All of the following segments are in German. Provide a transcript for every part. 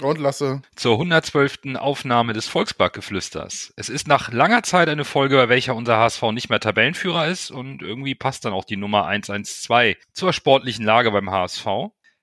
Und Lasse. zur 112. Aufnahme des Volksparkgeflüsters. Es ist nach langer Zeit eine Folge, bei welcher unser HSV nicht mehr Tabellenführer ist und irgendwie passt dann auch die Nummer 112 zur sportlichen Lage beim HSV.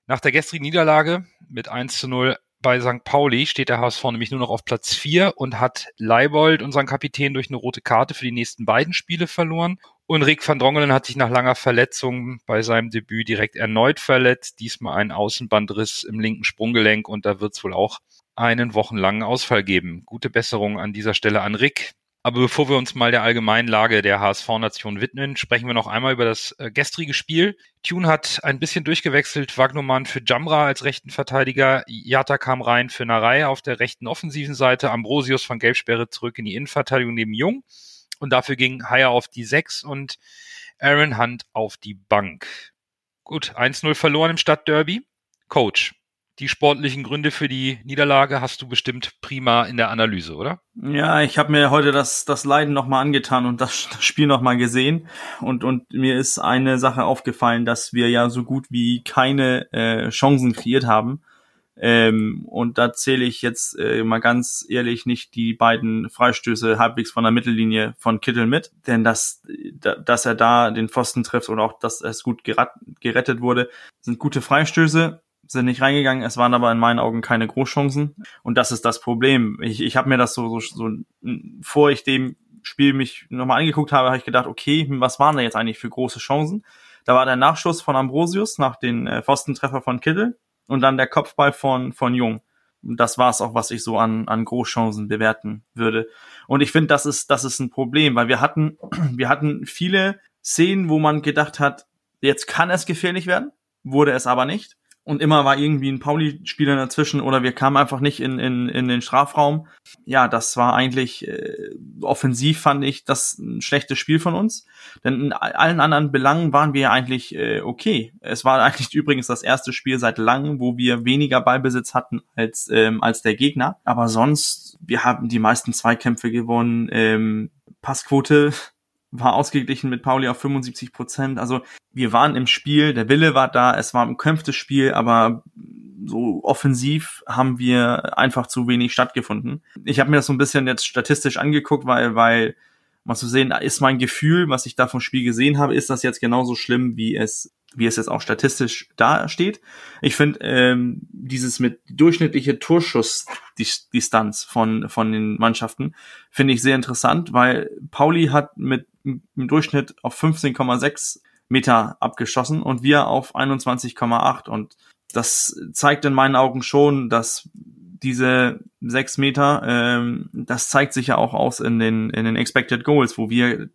Nach der gestrigen Niederlage mit 1 zu 0 bei St. Pauli steht der HSV nämlich nur noch auf Platz 4 und hat Leibold, unseren Kapitän, durch eine rote Karte für die nächsten beiden Spiele verloren. Und Rick van Drongelen hat sich nach langer Verletzung bei seinem Debüt direkt erneut verletzt. Diesmal einen Außenbandriss im linken Sprunggelenk und da wird es wohl auch einen wochenlangen Ausfall geben. Gute Besserung an dieser Stelle an Rick. Aber bevor wir uns mal der allgemeinen Lage der HSV-Nation widmen, sprechen wir noch einmal über das äh, gestrige Spiel. Tune hat ein bisschen durchgewechselt. Wagnumann für Jamra als rechten Verteidiger. Jata kam rein für Narei auf der rechten offensiven Seite. Ambrosius von Gelbsperre zurück in die Innenverteidigung neben Jung. Und dafür ging Haier auf die 6 und Aaron Hunt auf die Bank. Gut, 1-0 verloren im Stadtderby. Coach, die sportlichen Gründe für die Niederlage hast du bestimmt prima in der Analyse, oder? ja, ich habe mir heute das, das Leiden nochmal angetan und das, das Spiel nochmal gesehen. Und, und mir ist eine Sache aufgefallen, dass wir ja so gut wie keine äh, Chancen kreiert haben. Ähm, und da zähle ich jetzt äh, mal ganz ehrlich nicht die beiden Freistöße halbwegs von der Mittellinie von Kittel mit, denn dass, da, dass er da den Pfosten trifft oder auch, dass es gut gerettet wurde, sind gute Freistöße, sind nicht reingegangen. Es waren aber in meinen Augen keine Großchancen und das ist das Problem. Ich, ich habe mir das so, so, so vor ich dem Spiel mich nochmal angeguckt habe, habe ich gedacht, okay, hm, was waren da jetzt eigentlich für große Chancen? Da war der Nachschuss von Ambrosius nach den äh, Pfostentreffer von Kittel und dann der Kopfball von, von Jung. Das war es auch, was ich so an, an Großchancen bewerten würde. Und ich finde, das ist, das ist ein Problem, weil wir hatten, wir hatten viele Szenen, wo man gedacht hat, jetzt kann es gefährlich werden, wurde es aber nicht. Und immer war irgendwie ein Pauli-Spieler dazwischen oder wir kamen einfach nicht in, in, in den Strafraum. Ja, das war eigentlich äh, offensiv, fand ich, das ein schlechtes Spiel von uns. Denn in allen anderen Belangen waren wir eigentlich äh, okay. Es war eigentlich übrigens das erste Spiel seit langem, wo wir weniger Ballbesitz hatten als, ähm, als der Gegner. Aber sonst, wir haben die meisten Zweikämpfe gewonnen. Ähm, Passquote war ausgeglichen mit Pauli auf 75 Prozent. Also wir waren im Spiel, der Wille war da, es war ein kämpftes Spiel, aber so offensiv haben wir einfach zu wenig stattgefunden. Ich habe mir das so ein bisschen jetzt statistisch angeguckt, weil, weil mal zu sehen, ist mein Gefühl, was ich da vom Spiel gesehen habe, ist das jetzt genauso schlimm, wie es wie es jetzt auch statistisch dasteht. Ich finde ähm, dieses mit durchschnittliche Torschussdistanz von von den Mannschaften finde ich sehr interessant, weil Pauli hat mit im Durchschnitt auf 15,6 Meter abgeschossen und wir auf 21,8 und das zeigt in meinen Augen schon, dass diese sechs Meter, ähm, das zeigt sich ja auch aus in den in den Expected Goals, wo wir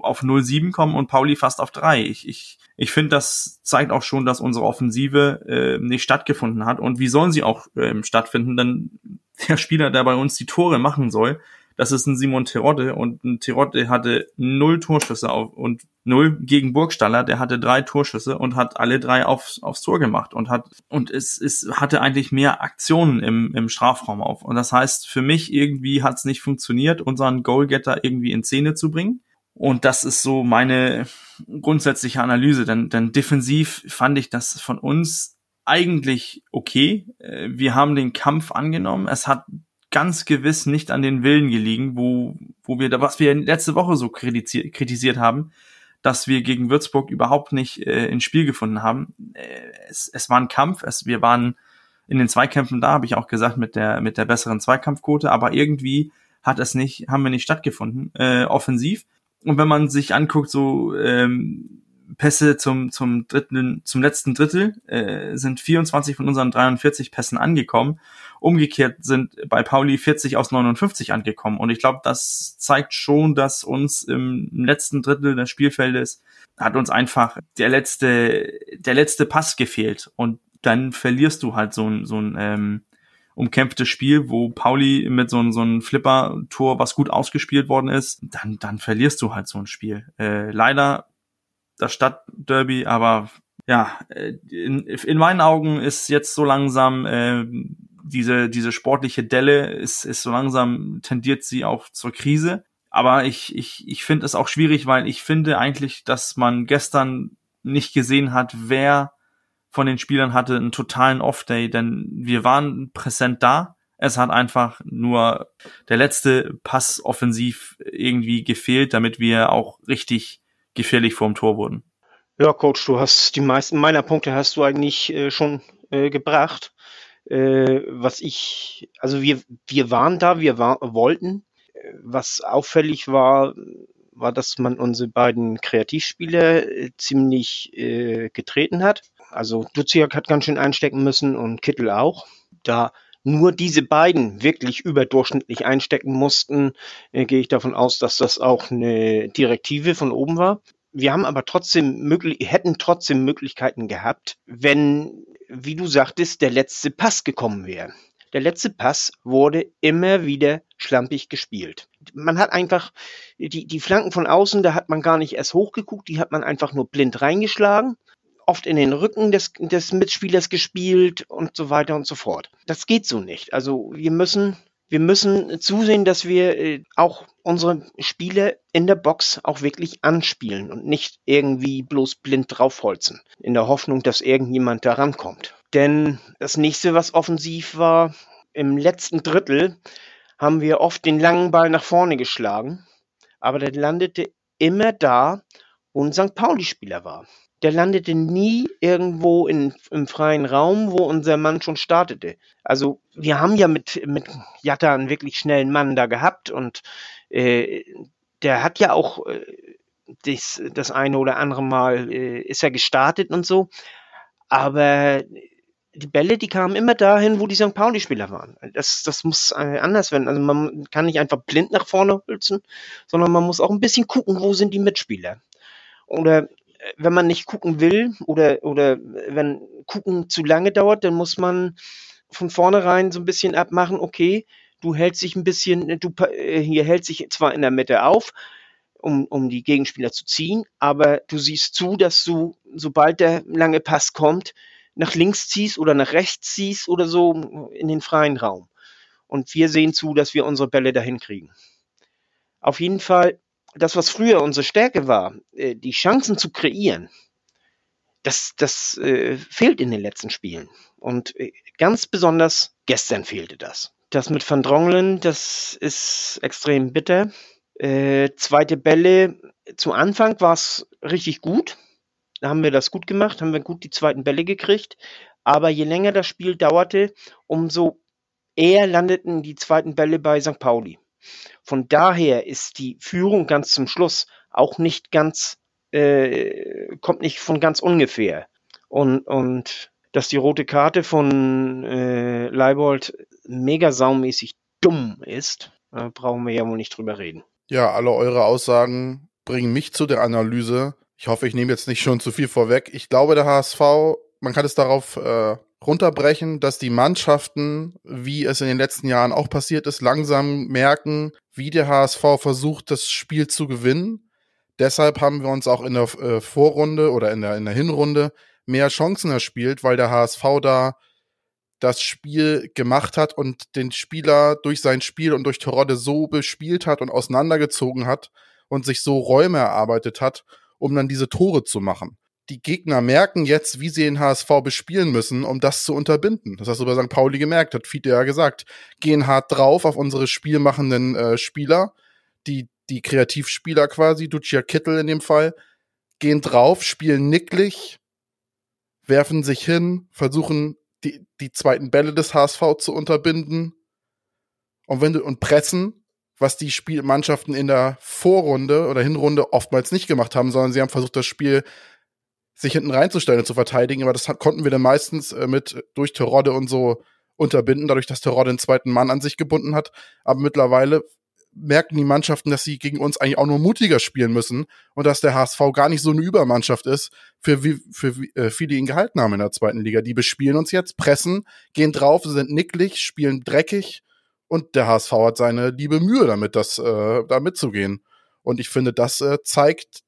auf 0,7 kommen und Pauli fast auf 3. Ich, ich, ich finde, das zeigt auch schon, dass unsere Offensive äh, nicht stattgefunden hat. Und wie sollen sie auch ähm, stattfinden? Denn der Spieler, der bei uns die Tore machen soll, das ist ein Simon Terodde und ein Terodde hatte null Torschüsse auf und null gegen Burgstaller, der hatte drei Torschüsse und hat alle drei aufs, aufs Tor gemacht und hat und es, es hatte eigentlich mehr Aktionen im, im Strafraum auf. Und das heißt, für mich irgendwie hat es nicht funktioniert, unseren Goalgetter irgendwie in Szene zu bringen. Und das ist so meine grundsätzliche Analyse, denn, denn defensiv fand ich das von uns eigentlich okay. Äh, Wir haben den Kampf angenommen. Es hat ganz gewiss nicht an den Willen gelegen, wo, wo wir da, was wir letzte Woche so kritisiert, kritisiert haben, dass wir gegen Würzburg überhaupt nicht äh, ins Spiel gefunden haben. Äh, es, es war ein Kampf, es, wir waren in den Zweikämpfen da, habe ich auch gesagt, mit der, mit der besseren Zweikampfquote, aber irgendwie hat es nicht, haben wir nicht stattgefunden, äh, offensiv. Und wenn man sich anguckt, so ähm, Pässe zum, zum dritten, zum letzten Drittel, äh, sind 24 von unseren 43 Pässen angekommen. Umgekehrt sind bei Pauli 40 aus 59 angekommen. Und ich glaube, das zeigt schon, dass uns im letzten Drittel des Spielfeldes hat uns einfach der letzte, der letzte Pass gefehlt. Und dann verlierst du halt so ein, so ein, ähm, umkämpftes Spiel, wo Pauli mit so, so einem Flipper-Tor, was gut ausgespielt worden ist, dann, dann verlierst du halt so ein Spiel. Äh, leider das Stadtderby, aber ja, äh, in, in meinen Augen ist jetzt so langsam äh, diese, diese sportliche Delle ist, ist so langsam tendiert sie auch zur Krise. Aber ich, ich, ich finde es auch schwierig, weil ich finde eigentlich, dass man gestern nicht gesehen hat, wer von den Spielern hatte einen totalen Off-Day, denn wir waren präsent da. Es hat einfach nur der letzte Pass offensiv irgendwie gefehlt, damit wir auch richtig gefährlich vorm Tor wurden. Ja, Coach, du hast die meisten meiner Punkte hast du eigentlich äh, schon äh, gebracht. Äh, was ich, also wir, wir waren da, wir war, wollten. Was auffällig war, war, dass man unsere beiden Kreativspieler äh, ziemlich äh, getreten hat. Also Duziak hat ganz schön einstecken müssen und Kittel auch. Da nur diese beiden wirklich überdurchschnittlich einstecken mussten, äh, gehe ich davon aus, dass das auch eine Direktive von oben war. Wir haben aber trotzdem möglich, hätten trotzdem Möglichkeiten gehabt, wenn, wie du sagtest, der letzte Pass gekommen wäre. Der letzte Pass wurde immer wieder schlampig gespielt. Man hat einfach die, die Flanken von außen, da hat man gar nicht erst hochgeguckt, die hat man einfach nur blind reingeschlagen oft in den Rücken des, des Mitspielers gespielt und so weiter und so fort. Das geht so nicht. Also wir müssen, wir müssen zusehen, dass wir äh, auch unsere Spiele in der Box auch wirklich anspielen und nicht irgendwie bloß blind draufholzen, in der Hoffnung, dass irgendjemand da rankommt. Denn das nächste, was offensiv war, im letzten Drittel haben wir oft den langen Ball nach vorne geschlagen, aber der landete immer da, wo ein St. Pauli-Spieler war der landete nie irgendwo in, im freien Raum, wo unser Mann schon startete. Also wir haben ja mit, mit Jatta einen wirklich schnellen Mann da gehabt und äh, der hat ja auch äh, das, das eine oder andere Mal äh, ist er gestartet und so. Aber die Bälle, die kamen immer dahin, wo die St. Pauli-Spieler waren. Das, das muss äh, anders werden. Also man kann nicht einfach blind nach vorne hülsen, sondern man muss auch ein bisschen gucken, wo sind die Mitspieler. Oder wenn man nicht gucken will oder, oder wenn gucken zu lange dauert, dann muss man von vornherein so ein bisschen abmachen, okay, du hältst dich ein bisschen, du äh, hier hält sich zwar in der Mitte auf, um, um die Gegenspieler zu ziehen, aber du siehst zu, dass du, sobald der lange Pass kommt, nach links ziehst oder nach rechts ziehst oder so in den freien Raum. Und wir sehen zu, dass wir unsere Bälle dahin kriegen. Auf jeden Fall das, was früher unsere Stärke war, äh, die Chancen zu kreieren, das, das äh, fehlt in den letzten Spielen. Und äh, ganz besonders gestern fehlte das. Das mit Van Drongelen, das ist extrem bitter. Äh, zweite Bälle, zu Anfang war es richtig gut. Da haben wir das gut gemacht, haben wir gut die zweiten Bälle gekriegt. Aber je länger das Spiel dauerte, umso eher landeten die zweiten Bälle bei St. Pauli. Von daher ist die Führung ganz zum Schluss auch nicht ganz, äh, kommt nicht von ganz ungefähr. Und, und dass die rote Karte von äh, Leibold mega saumäßig dumm ist, äh, brauchen wir ja wohl nicht drüber reden. Ja, alle eure Aussagen bringen mich zu der Analyse. Ich hoffe, ich nehme jetzt nicht schon zu viel vorweg. Ich glaube, der HSV, man kann es darauf äh, runterbrechen, dass die Mannschaften, wie es in den letzten Jahren auch passiert ist, langsam merken, wie der HSV versucht, das Spiel zu gewinnen. Deshalb haben wir uns auch in der äh, Vorrunde oder in der, in der Hinrunde mehr Chancen erspielt, weil der HSV da das Spiel gemacht hat und den Spieler durch sein Spiel und durch Terodde so bespielt hat und auseinandergezogen hat und sich so Räume erarbeitet hat, um dann diese Tore zu machen die Gegner merken jetzt, wie sie den HSV bespielen müssen, um das zu unterbinden. Das hast du bei St. Pauli gemerkt, hat Fiete ja gesagt. Gehen hart drauf auf unsere spielmachenden äh, Spieler, die, die Kreativspieler quasi, Ducia Kittel in dem Fall, gehen drauf, spielen nicklig, werfen sich hin, versuchen die, die zweiten Bälle des HSV zu unterbinden und wenn du und pressen, was die Spielmannschaften in der Vorrunde oder Hinrunde oftmals nicht gemacht haben, sondern sie haben versucht, das Spiel sich hinten reinzustellen und zu verteidigen, aber das konnten wir dann meistens äh, mit durch Terodde und so unterbinden, dadurch, dass Terodde einen zweiten Mann an sich gebunden hat. Aber mittlerweile merken die Mannschaften, dass sie gegen uns eigentlich auch nur mutiger spielen müssen und dass der HSV gar nicht so eine Übermannschaft ist, für wie für äh, viele ihn gehalten haben in der zweiten Liga. Die bespielen uns jetzt, pressen, gehen drauf, sind nicklig, spielen dreckig und der HSV hat seine liebe Mühe damit, das äh, da mitzugehen. Und ich finde, das äh, zeigt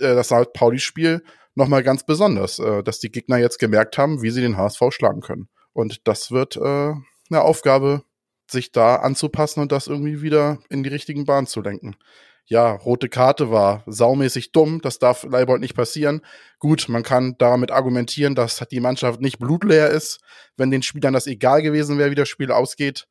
äh, das St. Pauli-Spiel nochmal ganz besonders, äh, dass die Gegner jetzt gemerkt haben, wie sie den HSV schlagen können. Und das wird äh, eine Aufgabe, sich da anzupassen und das irgendwie wieder in die richtigen Bahnen zu lenken. Ja, rote Karte war saumäßig dumm, das darf Leibold nicht passieren. Gut, man kann damit argumentieren, dass die Mannschaft nicht blutleer ist. Wenn den Spielern das egal gewesen wäre, wie das Spiel ausgeht,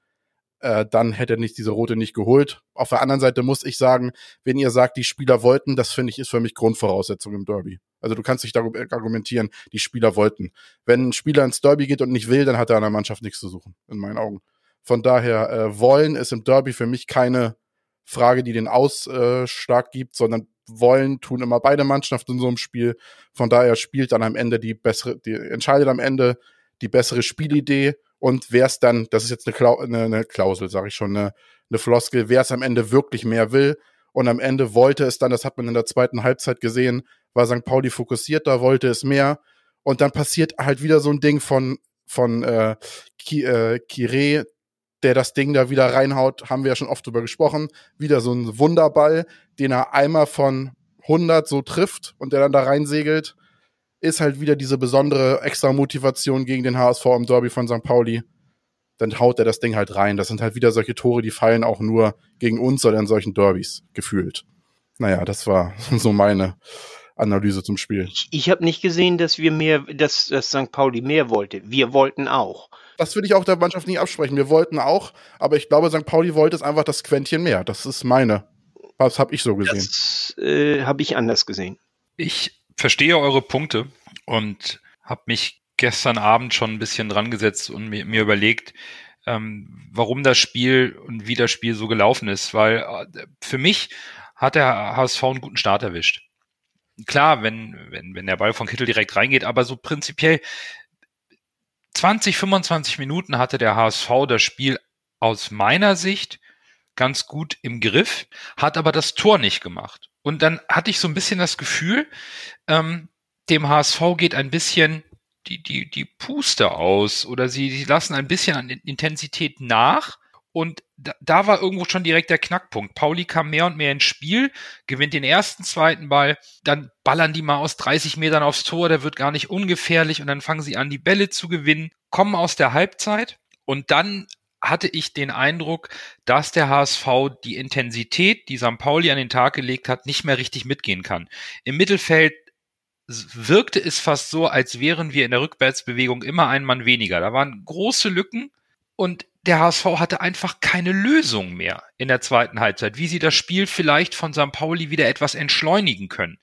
äh, dann hätte er nicht diese rote nicht geholt. Auf der anderen Seite muss ich sagen, wenn ihr sagt, die Spieler wollten, das finde ich ist für mich Grundvoraussetzung im Derby. Also du kannst nicht argumentieren, die Spieler wollten. Wenn ein Spieler ins Derby geht und nicht will, dann hat er an der Mannschaft nichts zu suchen, in meinen Augen. Von daher, äh, wollen ist im Derby für mich keine Frage, die den Ausschlag gibt, sondern wollen tun immer beide Mannschaften in so einem Spiel. Von daher spielt dann am Ende die bessere, die entscheidet am Ende die bessere Spielidee und wer es dann, das ist jetzt eine, Klau eine, eine Klausel, sage ich schon, eine, eine Floskel, wer es am Ende wirklich mehr will und am Ende wollte es dann, das hat man in der zweiten Halbzeit gesehen, war St. Pauli fokussiert, da wollte es mehr und dann passiert halt wieder so ein Ding von von äh, Ki, äh, der das Ding da wieder reinhaut, haben wir ja schon oft drüber gesprochen, wieder so ein Wunderball, den er einmal von 100 so trifft und der dann da reinsegelt ist halt wieder diese besondere extra Motivation gegen den HSV im Derby von St. Pauli. Dann haut er das Ding halt rein. Das sind halt wieder solche Tore, die fallen auch nur gegen uns oder in solchen Derbys gefühlt. Naja, das war so meine Analyse zum Spiel. Ich, ich habe nicht gesehen, dass wir mehr, dass, dass St. Pauli mehr wollte. Wir wollten auch. Das will ich auch der Mannschaft nicht absprechen. Wir wollten auch, aber ich glaube, St. Pauli wollte es einfach das Quäntchen mehr. Das ist meine. Was habe ich so gesehen? Das äh, habe ich anders gesehen. Ich verstehe eure Punkte und habe mich gestern Abend schon ein bisschen dran gesetzt und mir, mir überlegt, ähm, warum das Spiel und wie das Spiel so gelaufen ist, weil äh, für mich hat der HSV einen guten Start erwischt. Klar, wenn, wenn, wenn der Ball von Kittel direkt reingeht, aber so prinzipiell 20, 25 Minuten hatte der HSV das Spiel aus meiner Sicht ganz gut im Griff, hat aber das Tor nicht gemacht. Und dann hatte ich so ein bisschen das Gefühl, ähm, dem HSV geht ein bisschen die, die, die Puste aus oder sie, sie lassen ein bisschen an Intensität nach. Und da, da war irgendwo schon direkt der Knackpunkt. Pauli kam mehr und mehr ins Spiel, gewinnt den ersten, zweiten Ball, dann ballern die mal aus 30 Metern aufs Tor, der wird gar nicht ungefährlich und dann fangen sie an, die Bälle zu gewinnen, kommen aus der Halbzeit und dann hatte ich den Eindruck, dass der HSV die Intensität, die St. Pauli an den Tag gelegt hat, nicht mehr richtig mitgehen kann. Im Mittelfeld wirkte es fast so, als wären wir in der Rückwärtsbewegung immer ein Mann weniger. Da waren große Lücken und der HSV hatte einfach keine Lösung mehr in der zweiten Halbzeit, wie sie das Spiel vielleicht von St. Pauli wieder etwas entschleunigen können.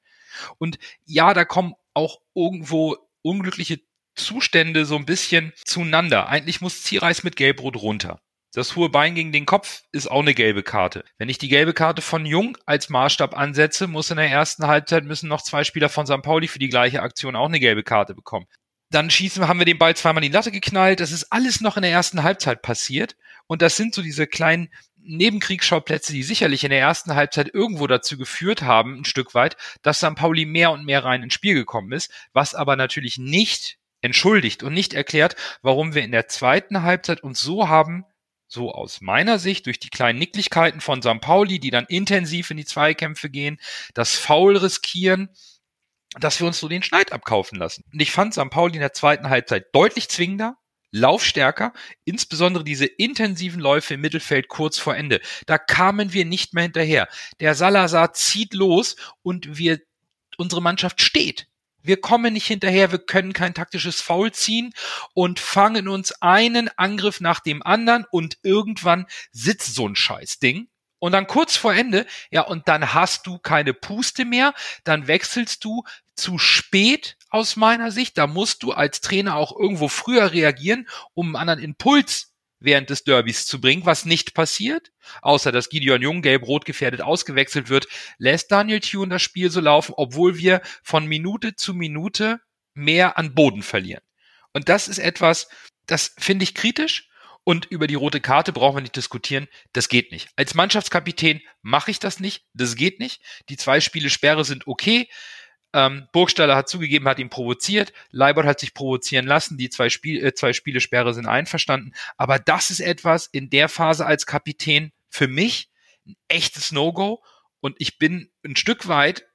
Und ja, da kommen auch irgendwo unglückliche Zustände so ein bisschen zueinander. Eigentlich muss Zierreis mit Gelbrot runter. Das hohe Bein gegen den Kopf ist auch eine gelbe Karte. Wenn ich die gelbe Karte von Jung als Maßstab ansetze, muss in der ersten Halbzeit müssen noch zwei Spieler von St. Pauli für die gleiche Aktion auch eine gelbe Karte bekommen. Dann schießen, haben wir den Ball zweimal in die Latte geknallt. Das ist alles noch in der ersten Halbzeit passiert. Und das sind so diese kleinen Nebenkriegsschauplätze, die sicherlich in der ersten Halbzeit irgendwo dazu geführt haben, ein Stück weit, dass St. Pauli mehr und mehr rein ins Spiel gekommen ist, was aber natürlich nicht entschuldigt und nicht erklärt, warum wir in der zweiten Halbzeit uns so haben, so aus meiner Sicht, durch die kleinen Nicklichkeiten von St. Pauli, die dann intensiv in die Zweikämpfe gehen, das Foul riskieren, dass wir uns so den Schneid abkaufen lassen. Und ich fand St. Pauli in der zweiten Halbzeit deutlich zwingender, laufstärker, insbesondere diese intensiven Läufe im Mittelfeld kurz vor Ende. Da kamen wir nicht mehr hinterher. Der Salazar zieht los und wir, unsere Mannschaft steht. Wir kommen nicht hinterher, wir können kein taktisches Foul ziehen und fangen uns einen Angriff nach dem anderen und irgendwann sitzt so ein Scheißding. Und dann kurz vor Ende, ja, und dann hast du keine Puste mehr, dann wechselst du zu spät aus meiner Sicht. Da musst du als Trainer auch irgendwo früher reagieren, um einen anderen Impuls während des Derbys zu bringen, was nicht passiert, außer dass Gideon Jung gelb-rot gefährdet ausgewechselt wird, lässt Daniel Thune das Spiel so laufen, obwohl wir von Minute zu Minute mehr an Boden verlieren. Und das ist etwas, das finde ich kritisch Und über die rote Karte brauchen wir nicht diskutieren. Das geht nicht. Als Mannschaftskapitän mache ich das nicht. Das geht nicht. Die zwei Spiele Sperre sind okay. Ähm, Burgstaller hat zugegeben, hat ihn provoziert. Leibold hat sich provozieren lassen. Die zwei, Spiel, äh, zwei Spiele Sperre sind einverstanden. Aber das ist etwas in der Phase als Kapitän für mich ein echtes No-Go. Und ich bin ein Stück weit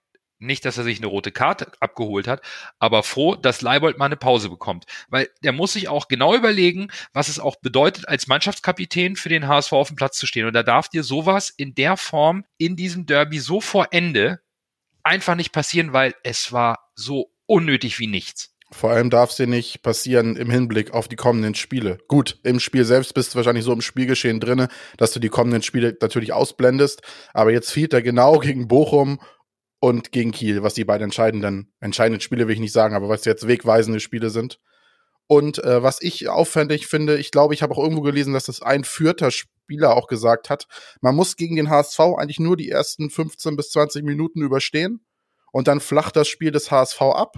nicht, dass er sich eine rote Karte abgeholt hat, aber froh, dass Leibold mal eine Pause bekommt. Weil der muss sich auch genau überlegen, was es auch bedeutet, als Mannschaftskapitän für den HSV auf dem Platz zu stehen. Und da darf dir sowas in der Form in diesem Derby so vor Ende einfach nicht passieren, weil es war so unnötig wie nichts. Vor allem darf dir nicht passieren im Hinblick auf die kommenden Spiele. Gut, im Spiel selbst bist du wahrscheinlich so im Spielgeschehen drinne, dass du die kommenden Spiele natürlich ausblendest. Aber jetzt fehlt er genau gegen Bochum und gegen Kiel, was die beiden entscheidenden, entscheidenden Spiele will ich nicht sagen, aber was jetzt wegweisende Spiele sind. Und äh, was ich auffällig finde, ich glaube, ich habe auch irgendwo gelesen, dass das ein vierter Spieler auch gesagt hat, man muss gegen den HSV eigentlich nur die ersten 15 bis 20 Minuten überstehen und dann flacht das Spiel des HSV ab.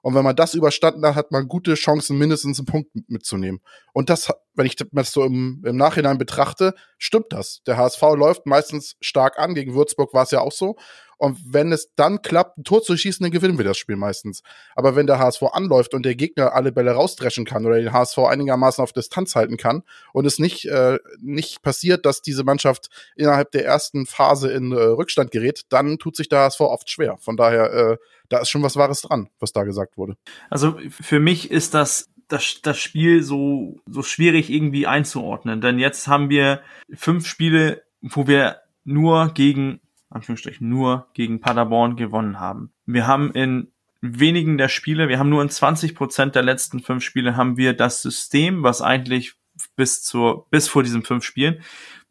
Und wenn man das überstanden hat, hat man gute Chancen, mindestens einen Punkt mitzunehmen. Und das, wenn ich das so im, im Nachhinein betrachte, stimmt das. Der HSV läuft meistens stark an. Gegen Würzburg war es ja auch so. Und wenn es dann klappt, ein Tor zu schießen, dann gewinnen wir das Spiel meistens. Aber wenn der HSV anläuft und der Gegner alle Bälle rausdreschen kann oder den HSV einigermaßen auf Distanz halten kann und es nicht, äh, nicht passiert, dass diese Mannschaft innerhalb der ersten Phase in äh, Rückstand gerät, dann tut sich der HSV oft schwer. Von daher, äh, da ist schon was Wahres dran, was da gesagt wurde. Also für mich ist das das, das Spiel so, so schwierig irgendwie einzuordnen. Denn jetzt haben wir fünf Spiele, wo wir nur gegen Anführungsstrichen nur gegen Paderborn gewonnen haben. Wir haben in wenigen der Spiele, wir haben nur in 20 Prozent der letzten fünf Spiele haben wir das System, was eigentlich bis zur, bis vor diesen fünf Spielen,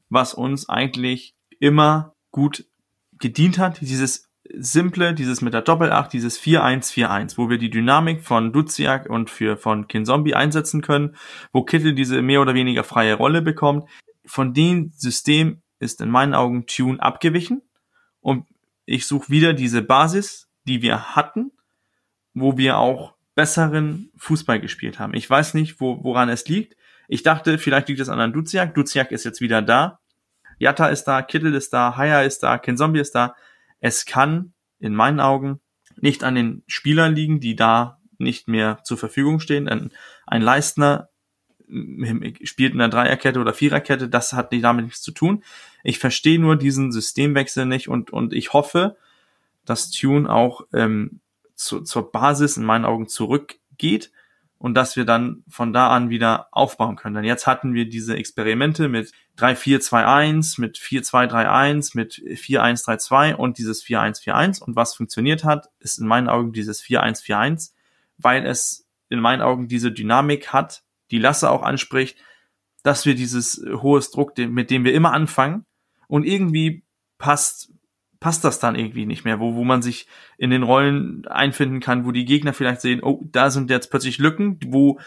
was uns eigentlich immer gut gedient hat, dieses simple, dieses mit der Doppelacht, dieses 4-1-4-1, wo wir die Dynamik von Duziak und für, von Kinzombie einsetzen können, wo Kittel diese mehr oder weniger freie Rolle bekommt. Von dem System ist in meinen Augen Tune abgewichen und ich suche wieder diese Basis, die wir hatten, wo wir auch besseren Fußball gespielt haben. Ich weiß nicht, wo, woran es liegt. Ich dachte, vielleicht liegt es an Duziak. Duziak ist jetzt wieder da. Jatta ist da, Kittel ist da, Haya ist da, Kenzombi ist da. Es kann in meinen Augen nicht an den Spielern liegen, die da nicht mehr zur Verfügung stehen. Ein Leistner spielt in einer Dreierkette oder Viererkette, das hat damit nichts zu tun. Ich verstehe nur diesen Systemwechsel nicht und, und ich hoffe, dass Tune auch ähm, zu, zur Basis in meinen Augen zurückgeht und dass wir dann von da an wieder aufbauen können. Denn jetzt hatten wir diese Experimente mit 3-4-2-1, mit 4-2-3-1, mit 4-1-3-2 und dieses 4-1-4-1 und was funktioniert hat, ist in meinen Augen dieses 4-1-4-1, weil es in meinen Augen diese Dynamik hat, die Lasse auch anspricht, dass wir dieses hohes Druck, mit dem wir immer anfangen, und irgendwie passt, passt das dann irgendwie nicht mehr, wo, wo man sich in den Rollen einfinden kann, wo die Gegner vielleicht sehen, oh, da sind jetzt plötzlich Lücken, wo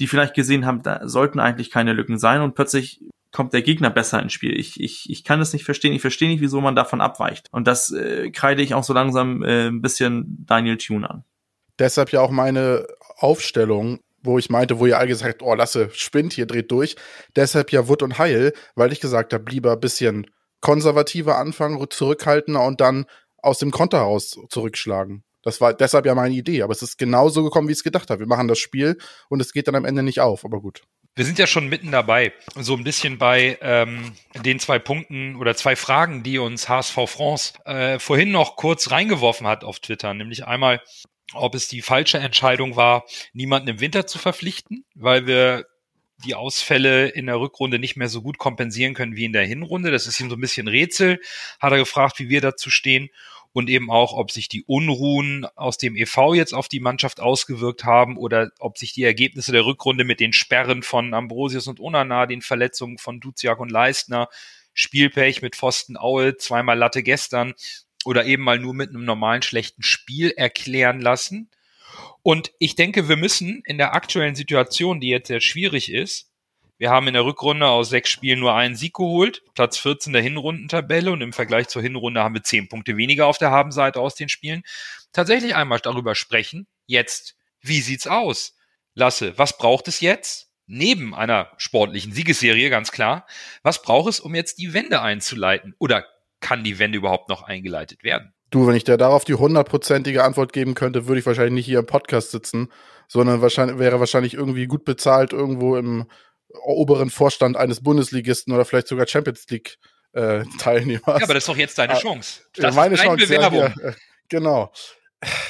die vielleicht gesehen haben, da sollten eigentlich keine Lücken sein und plötzlich kommt der Gegner besser ins Spiel. Ich, ich, ich kann das nicht verstehen. Ich verstehe nicht, wieso man davon abweicht. Und das äh, kreide ich auch so langsam äh, ein bisschen Daniel Thune an. Deshalb ja auch meine Aufstellung wo ich meinte, wo ihr alle gesagt habt, oh, Lasse, spinnt hier, dreht durch. Deshalb ja Wood und Heil, weil ich gesagt habe, lieber ein bisschen konservativer anfangen, zurückhaltender und dann aus dem Konter heraus zurückschlagen. Das war deshalb ja meine Idee, aber es ist genauso gekommen, wie ich es gedacht habe. Wir machen das Spiel und es geht dann am Ende nicht auf, aber gut. Wir sind ja schon mitten dabei, so ein bisschen bei ähm, den zwei Punkten oder zwei Fragen, die uns HSV France äh, vorhin noch kurz reingeworfen hat auf Twitter, nämlich einmal, ob es die falsche Entscheidung war, niemanden im Winter zu verpflichten, weil wir die Ausfälle in der Rückrunde nicht mehr so gut kompensieren können wie in der Hinrunde. Das ist ihm so ein bisschen Rätsel. Hat er gefragt, wie wir dazu stehen und eben auch, ob sich die Unruhen aus dem EV jetzt auf die Mannschaft ausgewirkt haben oder ob sich die Ergebnisse der Rückrunde mit den Sperren von Ambrosius und Onana, den Verletzungen von Duziak und Leistner, Spielpech mit Pfosten Aue, zweimal Latte gestern oder eben mal nur mit einem normalen schlechten Spiel erklären lassen. Und ich denke, wir müssen in der aktuellen Situation, die jetzt sehr schwierig ist, wir haben in der Rückrunde aus sechs Spielen nur einen Sieg geholt, Platz 14 der Hinrundentabelle und im Vergleich zur Hinrunde haben wir zehn Punkte weniger auf der Habenseite aus den Spielen. Tatsächlich einmal darüber sprechen, jetzt, wie sieht's aus? Lasse, was braucht es jetzt? neben einer sportlichen Siegesserie, ganz klar. Was braucht es, um jetzt die Wende einzuleiten? Oder kann die Wende überhaupt noch eingeleitet werden? Du, wenn ich dir darauf die hundertprozentige Antwort geben könnte, würde ich wahrscheinlich nicht hier im Podcast sitzen, sondern wahrscheinlich, wäre wahrscheinlich irgendwie gut bezahlt irgendwo im oberen Vorstand eines Bundesligisten oder vielleicht sogar Champions League äh, Teilnehmers. Ja, aber das ist doch jetzt deine ah, Chance. Das meine Chance, Bewerbung. Ja, hier, genau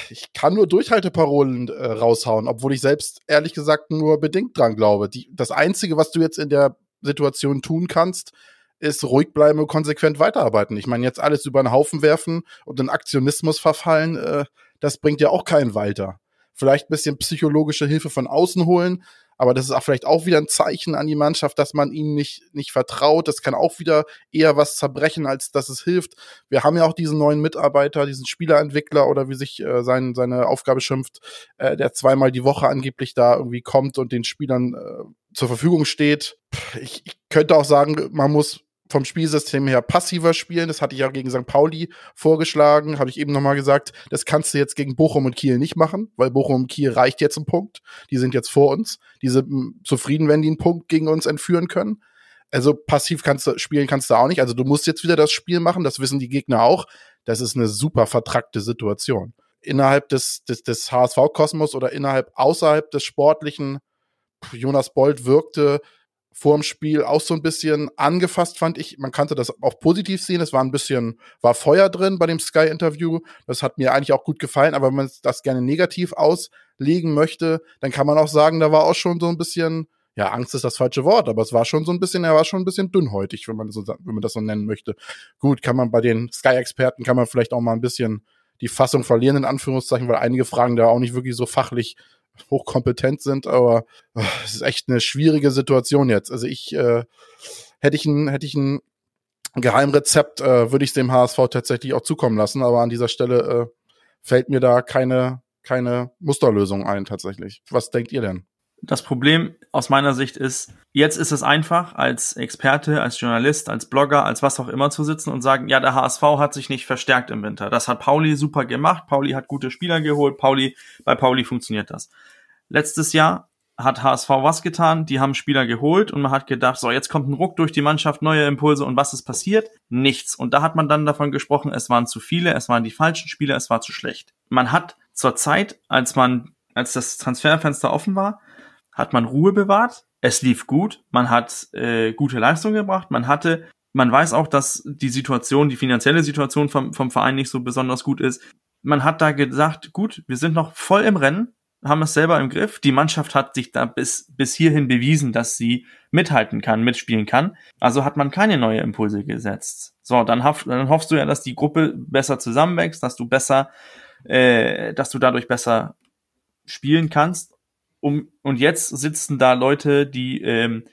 ich kann nur Durchhalteparolen äh, raushauen, obwohl ich selbst ehrlich gesagt nur bedingt dran glaube. Die, das Einzige, was du jetzt in der Situation tun kannst, ist ruhig bleiben und konsequent weiterarbeiten. Ich meine, jetzt alles über den Haufen werfen und in Aktionismus verfallen, äh, das bringt ja auch keinen weiter. Vielleicht ein bisschen psychologische Hilfe von außen holen, aber das ist auch vielleicht auch wieder ein Zeichen an die Mannschaft, dass man ihnen nicht, nicht vertraut. Das kann auch wieder eher was zerbrechen, als dass es hilft. Wir haben ja auch diesen neuen Mitarbeiter, diesen Spielerentwickler oder wie sich äh, sein, seine Aufgabe schimpft, äh, der zweimal die Woche angeblich da irgendwie kommt und den Spielern äh, zur Verfügung steht. Ich, ich könnte auch sagen, man muss vom Spielsystem her passiver spielen. Das hatte ich ja gegen St. Pauli vorgeschlagen, habe ich eben nochmal gesagt. Das kannst du jetzt gegen Bochum und Kiel nicht machen, weil Bochum und Kiel reicht jetzt ein Punkt. Die sind jetzt vor uns. Die sind hm, zufrieden, wenn die einen Punkt gegen uns entführen können. Also passiv kannst du spielen kannst du auch nicht. Also du musst jetzt wieder das Spiel machen. Das wissen die Gegner auch. Das ist eine super vertrackte Situation. Innerhalb des, des, des HSV-Kosmos oder innerhalb, außerhalb des Sportlichen, Jonas Bold wirkte vorm Spiel auch so ein bisschen angefasst, fand ich. Man kannte das auch positiv sehen. Es war ein bisschen, war Feuer drin bei dem Sky-Interview. Das hat mir eigentlich auch gut gefallen. Aber wenn man das gerne negativ auslegen möchte, dann kann man auch sagen, da war auch schon so ein bisschen, ja, Angst ist das falsche Wort, aber es war schon so ein bisschen, er war schon ein bisschen dünnhäutig, wenn man, so, wenn man das so nennen möchte. Gut, kann man bei den Sky-Experten, kann man vielleicht auch mal ein bisschen die Fassung verlieren, in Anführungszeichen, weil einige Fragen da auch nicht wirklich so fachlich hochkompetent sind, aber oh, es ist echt eine schwierige Situation jetzt. Also ich äh, hätte ich ein hätte ich ein Geheimrezept, äh, würde ich dem HSV tatsächlich auch zukommen lassen, aber an dieser Stelle äh, fällt mir da keine keine Musterlösung ein tatsächlich. Was denkt ihr denn? Das Problem aus meiner Sicht ist, jetzt ist es einfach, als Experte, als Journalist, als Blogger, als was auch immer zu sitzen und sagen, ja, der HSV hat sich nicht verstärkt im Winter. Das hat Pauli super gemacht. Pauli hat gute Spieler geholt. Pauli, bei Pauli funktioniert das. Letztes Jahr hat HSV was getan, die haben Spieler geholt und man hat gedacht, so, jetzt kommt ein Ruck durch die Mannschaft, neue Impulse und was ist passiert? Nichts. Und da hat man dann davon gesprochen, es waren zu viele, es waren die falschen Spieler, es war zu schlecht. Man hat zur Zeit, als man, als das Transferfenster offen war, hat man Ruhe bewahrt. Es lief gut. Man hat äh, gute Leistung gebracht. Man hatte, man weiß auch, dass die Situation, die finanzielle Situation vom, vom Verein nicht so besonders gut ist. Man hat da gesagt, gut, wir sind noch voll im Rennen, haben es selber im Griff. Die Mannschaft hat sich da bis, bis hierhin bewiesen, dass sie mithalten kann, mitspielen kann. Also hat man keine neue Impulse gesetzt. So, dann, hoff, dann hoffst du ja, dass die Gruppe besser zusammenwächst, dass du besser, äh, dass du dadurch besser spielen kannst um, und jetzt sitzen da Leute, die, ähm,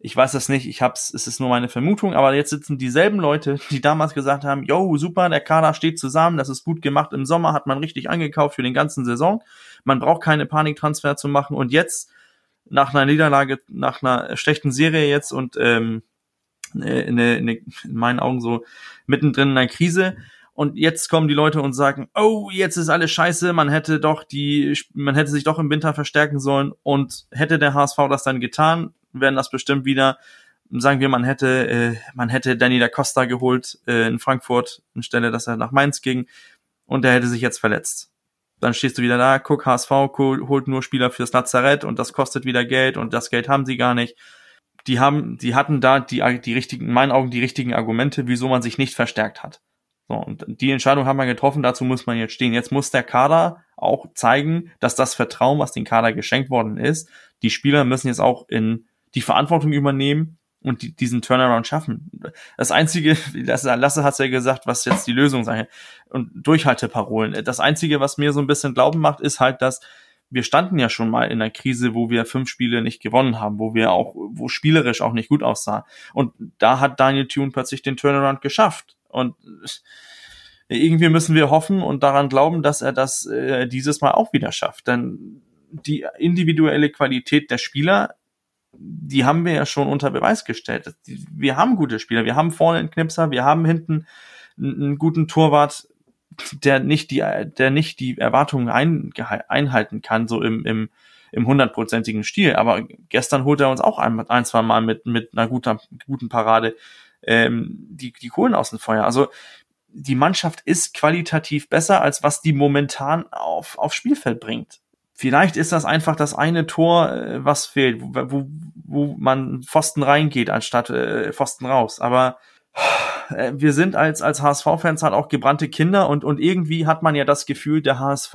ich weiß das nicht, ich hab's, es ist nur meine Vermutung, aber jetzt sitzen dieselben Leute, die damals gesagt haben, yo, super, der Kader steht zusammen, das ist gut gemacht, im Sommer hat man richtig eingekauft für den ganzen Saison, man braucht keine Paniktransfer zu machen und jetzt, nach einer Niederlage, nach einer schlechten Serie jetzt und ähm, eine, eine, in meinen Augen so mittendrin in einer Krise, und jetzt kommen die Leute und sagen, oh, jetzt ist alles scheiße, man hätte doch die, man hätte sich doch im Winter verstärken sollen und hätte der HSV das dann getan, wären das bestimmt wieder, sagen wir, man hätte, äh, man hätte Danny da Costa geholt äh, in Frankfurt, anstelle, dass er nach Mainz ging und der hätte sich jetzt verletzt. Dann stehst du wieder da, guck, HSV holt nur Spieler fürs Lazarett und das kostet wieder Geld und das Geld haben sie gar nicht. Die haben, die hatten da die, die richtigen, in meinen Augen die richtigen Argumente, wieso man sich nicht verstärkt hat. So, und die Entscheidung haben wir getroffen, dazu muss man jetzt stehen. Jetzt muss der Kader auch zeigen, dass das Vertrauen, was den Kader geschenkt worden ist, die Spieler müssen jetzt auch in die Verantwortung übernehmen und die, diesen Turnaround schaffen. Das Einzige, Lasse, Lasse hat ja gesagt, was jetzt die Lösung sei, und Durchhalteparolen. Das Einzige, was mir so ein bisschen Glauben macht, ist halt, dass wir standen ja schon mal in einer Krise, wo wir fünf Spiele nicht gewonnen haben, wo wir auch, wo spielerisch auch nicht gut aussah. Und da hat Daniel Thune plötzlich den Turnaround geschafft. Und irgendwie müssen wir hoffen und daran glauben, dass er das äh, dieses Mal auch wieder schafft. Denn die individuelle Qualität der Spieler, die haben wir ja schon unter Beweis gestellt. Wir haben gute Spieler, wir haben vorne einen Knipser, wir haben hinten einen guten Torwart. der nicht die, der nicht die Erwartungen ein, einhalten kann, so im, im, im hundertprozentigen Stil. Aber gestern holt er uns auch ein, ein zwei Mal mit, mit einer guten, guten Parade ähm, die, die Kohlen aus dem Feuer. Also die Mannschaft ist qualitativ besser, als was die momentan auf, aufs Spielfeld bringt. Vielleicht ist das einfach das eine Tor, äh, was fehlt, wo, wo, wo man Pfosten reingeht, anstatt äh, Pfosten raus. Aber äh, wir sind als, als HSV-Fans halt auch gebrannte Kinder und, und irgendwie hat man ja das Gefühl, der HSV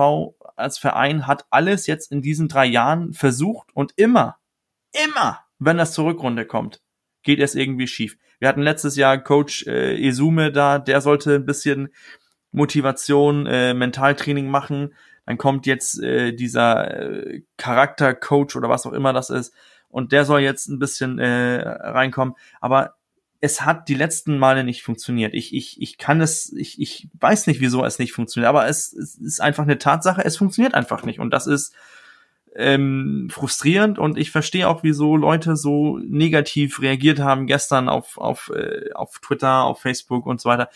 als Verein hat alles jetzt in diesen drei Jahren versucht und immer, immer, wenn das zur Rückrunde kommt, geht es irgendwie schief. Wir hatten letztes Jahr Coach äh, Esume da, der sollte ein bisschen Motivation, äh, Mentaltraining machen. Dann kommt jetzt äh, dieser äh, Charaktercoach oder was auch immer das ist und der soll jetzt ein bisschen äh, reinkommen. Aber es hat die letzten Male nicht funktioniert. Ich, ich, ich kann es, ich, ich weiß nicht, wieso es nicht funktioniert, aber es, es ist einfach eine Tatsache, es funktioniert einfach nicht. Und das ist ähm, frustrierend und ich verstehe auch, wieso Leute so negativ reagiert haben gestern auf, auf, äh, auf Twitter, auf Facebook und so weiter.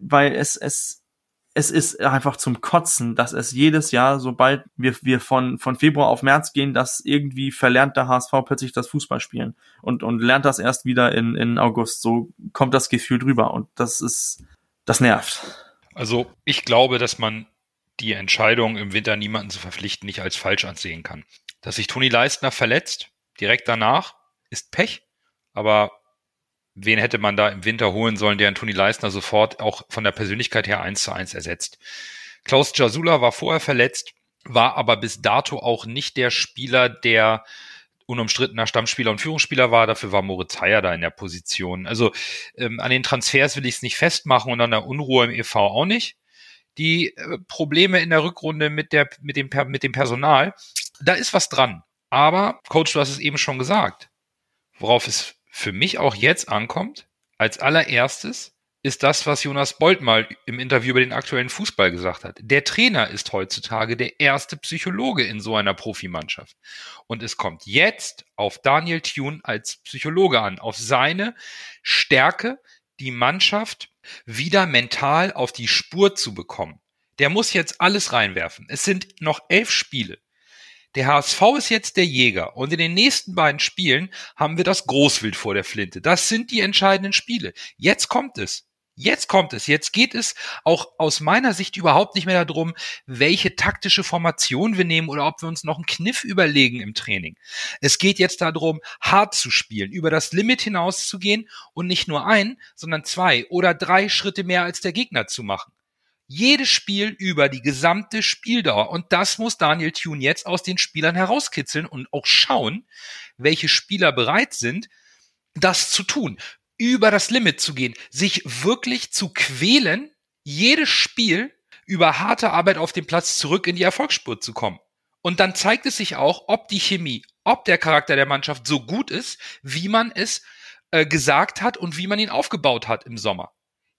Weil es, es, es ist einfach zum Kotzen, dass es jedes Jahr, sobald wir, wir von, von Februar auf März gehen, dass irgendwie verlernt der HSV plötzlich das Fußballspielen und, und lernt das erst wieder in, in August. So kommt das Gefühl drüber und das ist, das nervt. Also ich glaube, dass man die Entscheidung, im Winter niemanden zu verpflichten, nicht als falsch ansehen kann. Dass sich Toni Leistner verletzt, direkt danach, ist Pech. Aber wen hätte man da im Winter holen sollen, der Toni Leistner sofort auch von der Persönlichkeit her eins zu eins ersetzt? Klaus Jasula war vorher verletzt, war aber bis dato auch nicht der Spieler, der unumstrittener Stammspieler und Führungsspieler war. Dafür war Moritz Heyer da in der Position. Also ähm, an den Transfers will ich es nicht festmachen und an der Unruhe im EV auch nicht die äh, Probleme in der Rückrunde mit, der, mit, dem, mit dem Personal, da ist was dran. Aber, Coach, du hast es eben schon gesagt, worauf es für mich auch jetzt ankommt, als allererstes, ist das, was Jonas Bolt mal im Interview über den aktuellen Fußball gesagt hat. Der Trainer ist heutzutage der erste Psychologe in so einer Profimannschaft. Und es kommt jetzt auf Daniel Thune als Psychologe an, auf seine Stärke, die Mannschaft wieder mental auf die Spur zu bekommen. Der muss jetzt alles reinwerfen. Es sind noch elf Spiele. Der HSV ist jetzt der Jäger und in den nächsten beiden Spielen haben wir das Großwild vor der Flinte. Das sind die entscheidenden Spiele. Jetzt kommt es. Jetzt kommt es. Jetzt geht es auch aus meiner Sicht überhaupt nicht mehr darum, welche taktische Formation wir nehmen oder ob wir uns noch einen Kniff überlegen im Training. Es geht jetzt darum, hart zu spielen, über das Limit hinauszugehen und nicht nur ein, sondern zwei oder drei Schritte mehr als der Gegner zu machen. Jedes Spiel über die gesamte Spieldauer. Und das muss Daniel Thune jetzt aus den Spielern herauskitzeln und auch schauen, welche Spieler bereit sind, das zu tun über das Limit zu gehen, sich wirklich zu quälen, jedes Spiel über harte Arbeit auf dem Platz zurück in die Erfolgsspur zu kommen. Und dann zeigt es sich auch, ob die Chemie, ob der Charakter der Mannschaft so gut ist, wie man es äh, gesagt hat und wie man ihn aufgebaut hat im Sommer.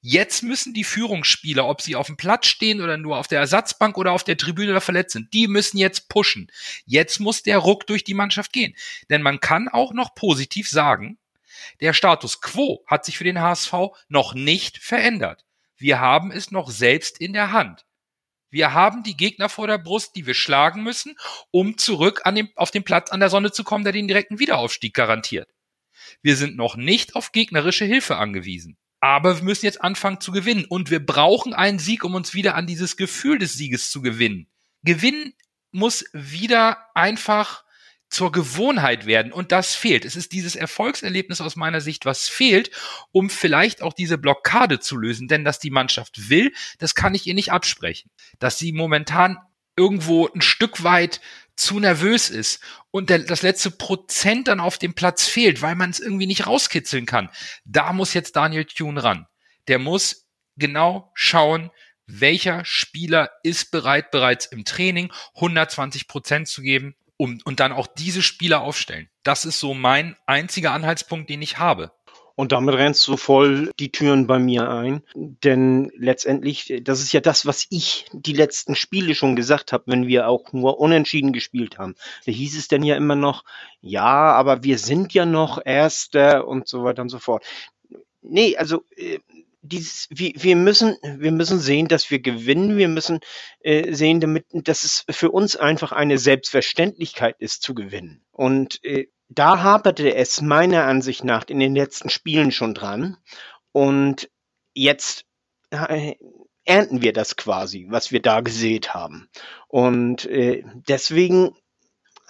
Jetzt müssen die Führungsspieler, ob sie auf dem Platz stehen oder nur auf der Ersatzbank oder auf der Tribüne oder verletzt sind, die müssen jetzt pushen. Jetzt muss der Ruck durch die Mannschaft gehen. Denn man kann auch noch positiv sagen, der Status quo hat sich für den HSV noch nicht verändert. Wir haben es noch selbst in der Hand. Wir haben die Gegner vor der Brust, die wir schlagen müssen, um zurück dem, auf den Platz an der Sonne zu kommen, der den direkten Wiederaufstieg garantiert. Wir sind noch nicht auf gegnerische Hilfe angewiesen. Aber wir müssen jetzt anfangen zu gewinnen. Und wir brauchen einen Sieg, um uns wieder an dieses Gefühl des Sieges zu gewinnen. Gewinnen muss wieder einfach zur Gewohnheit werden und das fehlt. Es ist dieses Erfolgserlebnis aus meiner Sicht, was fehlt, um vielleicht auch diese Blockade zu lösen. Denn dass die Mannschaft will, das kann ich ihr nicht absprechen. Dass sie momentan irgendwo ein Stück weit zu nervös ist und der, das letzte Prozent dann auf dem Platz fehlt, weil man es irgendwie nicht rauskitzeln kann. Da muss jetzt Daniel Thune ran. Der muss genau schauen, welcher Spieler ist bereit, bereits im Training 120 Prozent zu geben um, und dann auch diese Spieler aufstellen. Das ist so mein einziger Anhaltspunkt, den ich habe. Und damit rennst du voll die Türen bei mir ein. Denn letztendlich, das ist ja das, was ich die letzten Spiele schon gesagt habe, wenn wir auch nur unentschieden gespielt haben. Da hieß es dann ja immer noch, ja, aber wir sind ja noch Erster und so weiter und so fort. Nee, also äh, dieses, wir, wir müssen, wir müssen sehen, dass wir gewinnen. Wir müssen äh, sehen, damit, dass es für uns einfach eine Selbstverständlichkeit ist, zu gewinnen. Und äh, da haperte es meiner Ansicht nach in den letzten Spielen schon dran. Und jetzt äh, ernten wir das quasi, was wir da gesät haben. Und äh, deswegen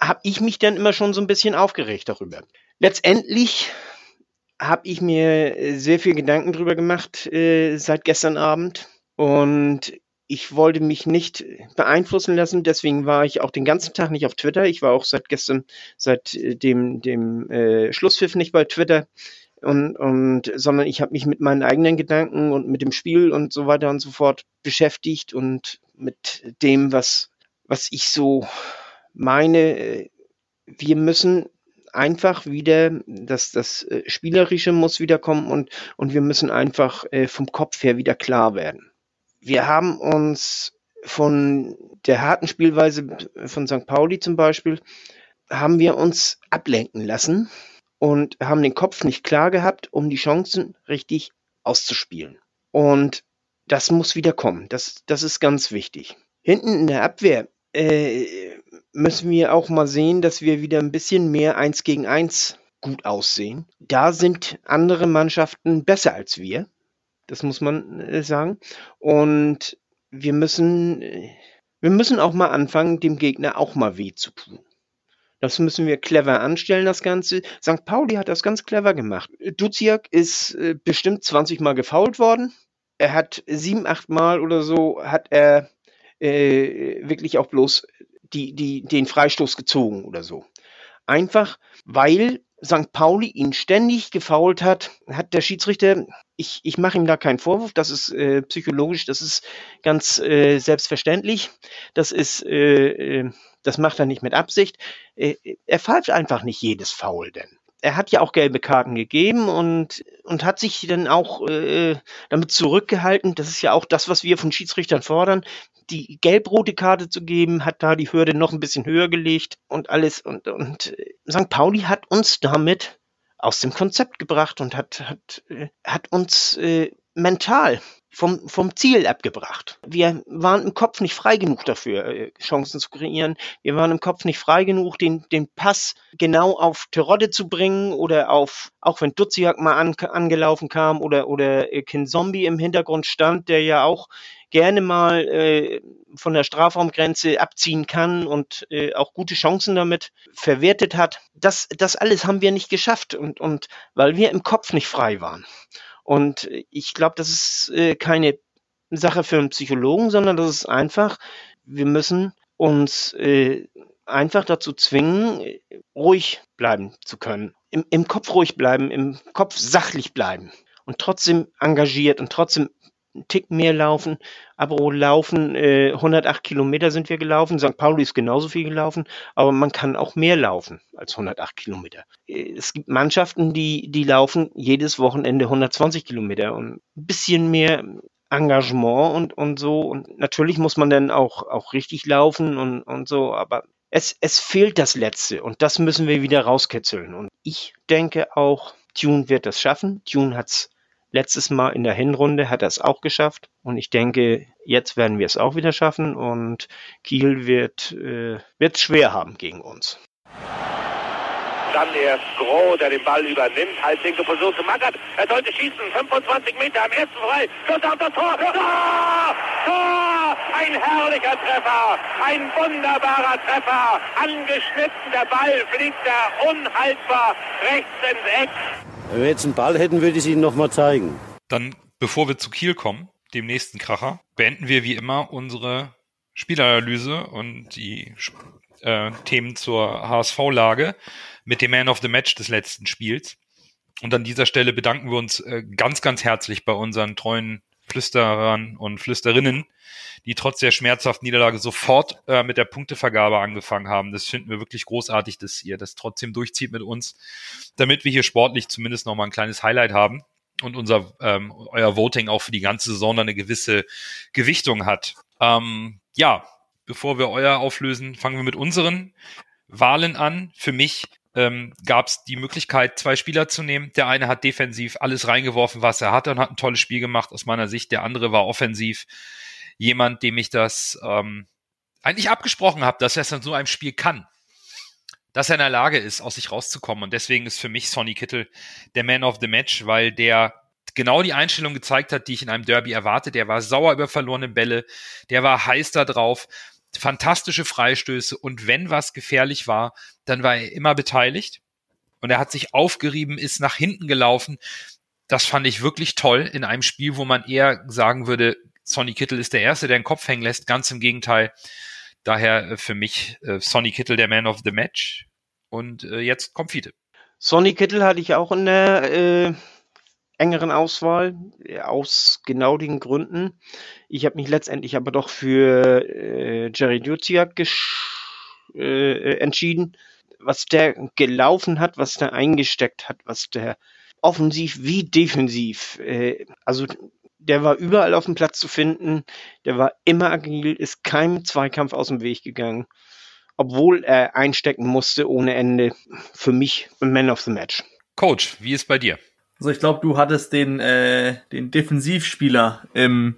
habe ich mich dann immer schon so ein bisschen aufgeregt darüber. Letztendlich habe ich mir äh, sehr viel Gedanken drüber gemacht äh, seit gestern Abend und ich wollte mich nicht beeinflussen lassen, deswegen war ich auch den ganzen Tag nicht auf Twitter. Ich war auch seit gestern, seit äh, dem, dem äh, Schlusspfiff nicht bei Twitter. Und, und sondern ich habe mich mit meinen eigenen Gedanken und mit dem Spiel und so weiter und so fort beschäftigt und mit dem, was, was ich so meine. Wir müssen einfach wieder, das, das äh, Spielerische muss wiederkommen und, und wir müssen einfach äh, vom Kopf her wieder klar werden. Wir haben uns von der harten Spielweise von St. Pauli zum Beispiel, haben wir uns ablenken lassen und haben den Kopf nicht klar gehabt, um die Chancen richtig auszuspielen. Und das muss wieder kommen. Das, das ist ganz wichtig. Hinten in der Abwehr äh, müssen wir auch mal sehen, dass wir wieder ein bisschen mehr eins gegen eins gut aussehen. Da sind andere Mannschaften besser als wir. Das muss man äh, sagen. Und wir müssen, äh, wir müssen auch mal anfangen, dem Gegner auch mal weh zu tun. Das müssen wir clever anstellen, das Ganze. St. Pauli hat das ganz clever gemacht. Duziak ist äh, bestimmt 20 Mal gefault worden. Er hat sieben, acht Mal oder so hat er äh, wirklich auch bloß die, die, den Freistoß gezogen oder so. Einfach, weil St. Pauli ihn ständig gefault hat, hat der Schiedsrichter, ich, ich mache ihm da keinen Vorwurf, das ist äh, psychologisch, das ist ganz äh, selbstverständlich, das ist, äh, äh das macht er nicht mit Absicht. Äh, er pfeift einfach nicht jedes Foul denn er hat ja auch gelbe Karten gegeben und, und hat sich dann auch äh, damit zurückgehalten. Das ist ja auch das, was wir von Schiedsrichtern fordern, die gelb-rote Karte zu geben, hat da die Hürde noch ein bisschen höher gelegt und alles. Und, und äh, St. Pauli hat uns damit aus dem Konzept gebracht und hat, hat, äh, hat uns äh, mental vom, vom Ziel abgebracht. Wir waren im Kopf nicht frei genug dafür, äh, Chancen zu kreieren. Wir waren im Kopf nicht frei genug, den, den Pass genau auf Terodde zu bringen oder auf, auch wenn Duziak mal an, angelaufen kam oder, oder äh, Kin Zombie im Hintergrund stand, der ja auch gerne mal äh, von der Strafraumgrenze abziehen kann und äh, auch gute Chancen damit verwertet hat. Das, das alles haben wir nicht geschafft und, und weil wir im Kopf nicht frei waren. Und ich glaube, das ist äh, keine Sache für einen Psychologen, sondern das ist einfach, wir müssen uns äh, einfach dazu zwingen, ruhig bleiben zu können. Im, Im Kopf ruhig bleiben, im Kopf sachlich bleiben und trotzdem engagiert und trotzdem einen Tick mehr laufen. Aber laufen, äh, 108 Kilometer sind wir gelaufen. St. Pauli ist genauso viel gelaufen, aber man kann auch mehr laufen als 108 Kilometer. Äh, es gibt Mannschaften, die, die laufen jedes Wochenende 120 Kilometer und ein bisschen mehr Engagement und, und so. Und natürlich muss man dann auch, auch richtig laufen und, und so, aber es, es fehlt das Letzte und das müssen wir wieder rauskitzeln. Und ich denke auch, Tune wird das schaffen. Tune hat's Letztes Mal in der Hinrunde hat er es auch geschafft und ich denke, jetzt werden wir es auch wieder schaffen und Kiel wird äh, es schwer haben gegen uns. Dann erst Groh, der den Ball übernimmt, halblinke Position zu Mackert. Er sollte schießen, 25 Meter am ersten frei. Schuss auf das Tor. Tor! Tor! Ein herrlicher Treffer, ein wunderbarer Treffer. Angeschnitten, der Ball fliegt da unhaltbar rechts ins Eck. Wenn wir jetzt einen Ball hätten, würde ich es Ihnen nochmal zeigen. Dann, bevor wir zu Kiel kommen, dem nächsten Kracher, beenden wir wie immer unsere Spielanalyse und die äh, Themen zur HSV-Lage mit dem Man of the Match des letzten Spiels. Und an dieser Stelle bedanken wir uns äh, ganz, ganz herzlich bei unseren treuen Flüsterern und Flüsterinnen, die trotz der schmerzhaften Niederlage sofort äh, mit der Punktevergabe angefangen haben. Das finden wir wirklich großartig, dass ihr das trotzdem durchzieht mit uns, damit wir hier sportlich zumindest nochmal ein kleines Highlight haben und unser ähm, euer Voting auch für die ganze Saison eine gewisse Gewichtung hat. Ähm, ja, bevor wir euer auflösen, fangen wir mit unseren Wahlen an. Für mich ähm, gab es die Möglichkeit, zwei Spieler zu nehmen. Der eine hat defensiv alles reingeworfen, was er hatte und hat ein tolles Spiel gemacht aus meiner Sicht. Der andere war offensiv jemand, dem ich das ähm, eigentlich abgesprochen habe, dass er es in so einem Spiel kann. Dass er in der Lage ist, aus sich rauszukommen. Und deswegen ist für mich Sonny Kittel der Man of the Match, weil der genau die Einstellung gezeigt hat, die ich in einem Derby erwarte. Der war sauer über verlorene Bälle, der war heiß da drauf fantastische Freistöße und wenn was gefährlich war, dann war er immer beteiligt und er hat sich aufgerieben, ist nach hinten gelaufen. Das fand ich wirklich toll in einem Spiel, wo man eher sagen würde, Sonny Kittel ist der Erste, der den Kopf hängen lässt. Ganz im Gegenteil. Daher äh, für mich äh, Sonny Kittel der Man of the Match. Und äh, jetzt kommt Fiete. Sonny Kittel hatte ich auch in der äh, engeren Auswahl, äh, aus genau den Gründen. Ich habe mich letztendlich aber doch für äh, Jerry Duziak äh, entschieden. Was der gelaufen hat, was der eingesteckt hat, was der offensiv wie defensiv, äh, also der war überall auf dem Platz zu finden, der war immer agil, ist keinem Zweikampf aus dem Weg gegangen, obwohl er einstecken musste ohne Ende. Für mich ein Man of the Match. Coach, wie ist bei dir? Also ich glaube, du hattest den, äh, den Defensivspieler im,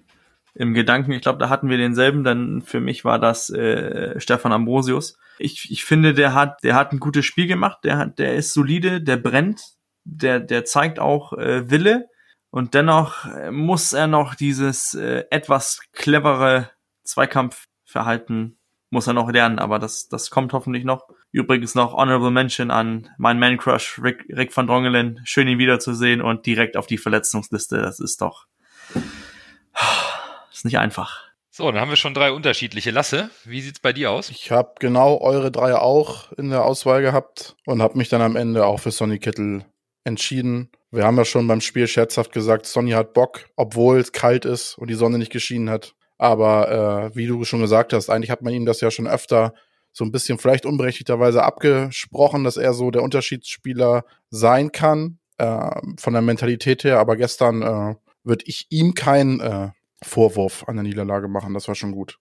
im Gedanken. Ich glaube, da hatten wir denselben. Dann für mich war das äh, Stefan Ambrosius. Ich, ich finde, der hat, der hat ein gutes Spiel gemacht. Der hat, der ist solide, der brennt, der, der zeigt auch äh, Wille. Und dennoch äh, muss er noch dieses äh, etwas clevere Zweikampfverhalten muss er noch lernen, aber das, das kommt hoffentlich noch. Übrigens noch Honorable Mention an meinen Man Crush Rick, Rick van Drongelen. Schön ihn wiederzusehen und direkt auf die Verletzungsliste. Das ist doch ist nicht einfach. So, dann haben wir schon drei unterschiedliche Lasse. Wie sieht's bei dir aus? Ich habe genau eure drei auch in der Auswahl gehabt und habe mich dann am Ende auch für Sonny Kittel entschieden. Wir haben ja schon beim Spiel scherzhaft gesagt, Sonny hat Bock, obwohl es kalt ist und die Sonne nicht geschienen hat. Aber äh, wie du schon gesagt hast, eigentlich hat man ihm das ja schon öfter so ein bisschen vielleicht unberechtigterweise abgesprochen, dass er so der Unterschiedsspieler sein kann, äh, von der Mentalität her. Aber gestern äh, würde ich ihm keinen äh, Vorwurf an der Niederlage machen. Das war schon gut.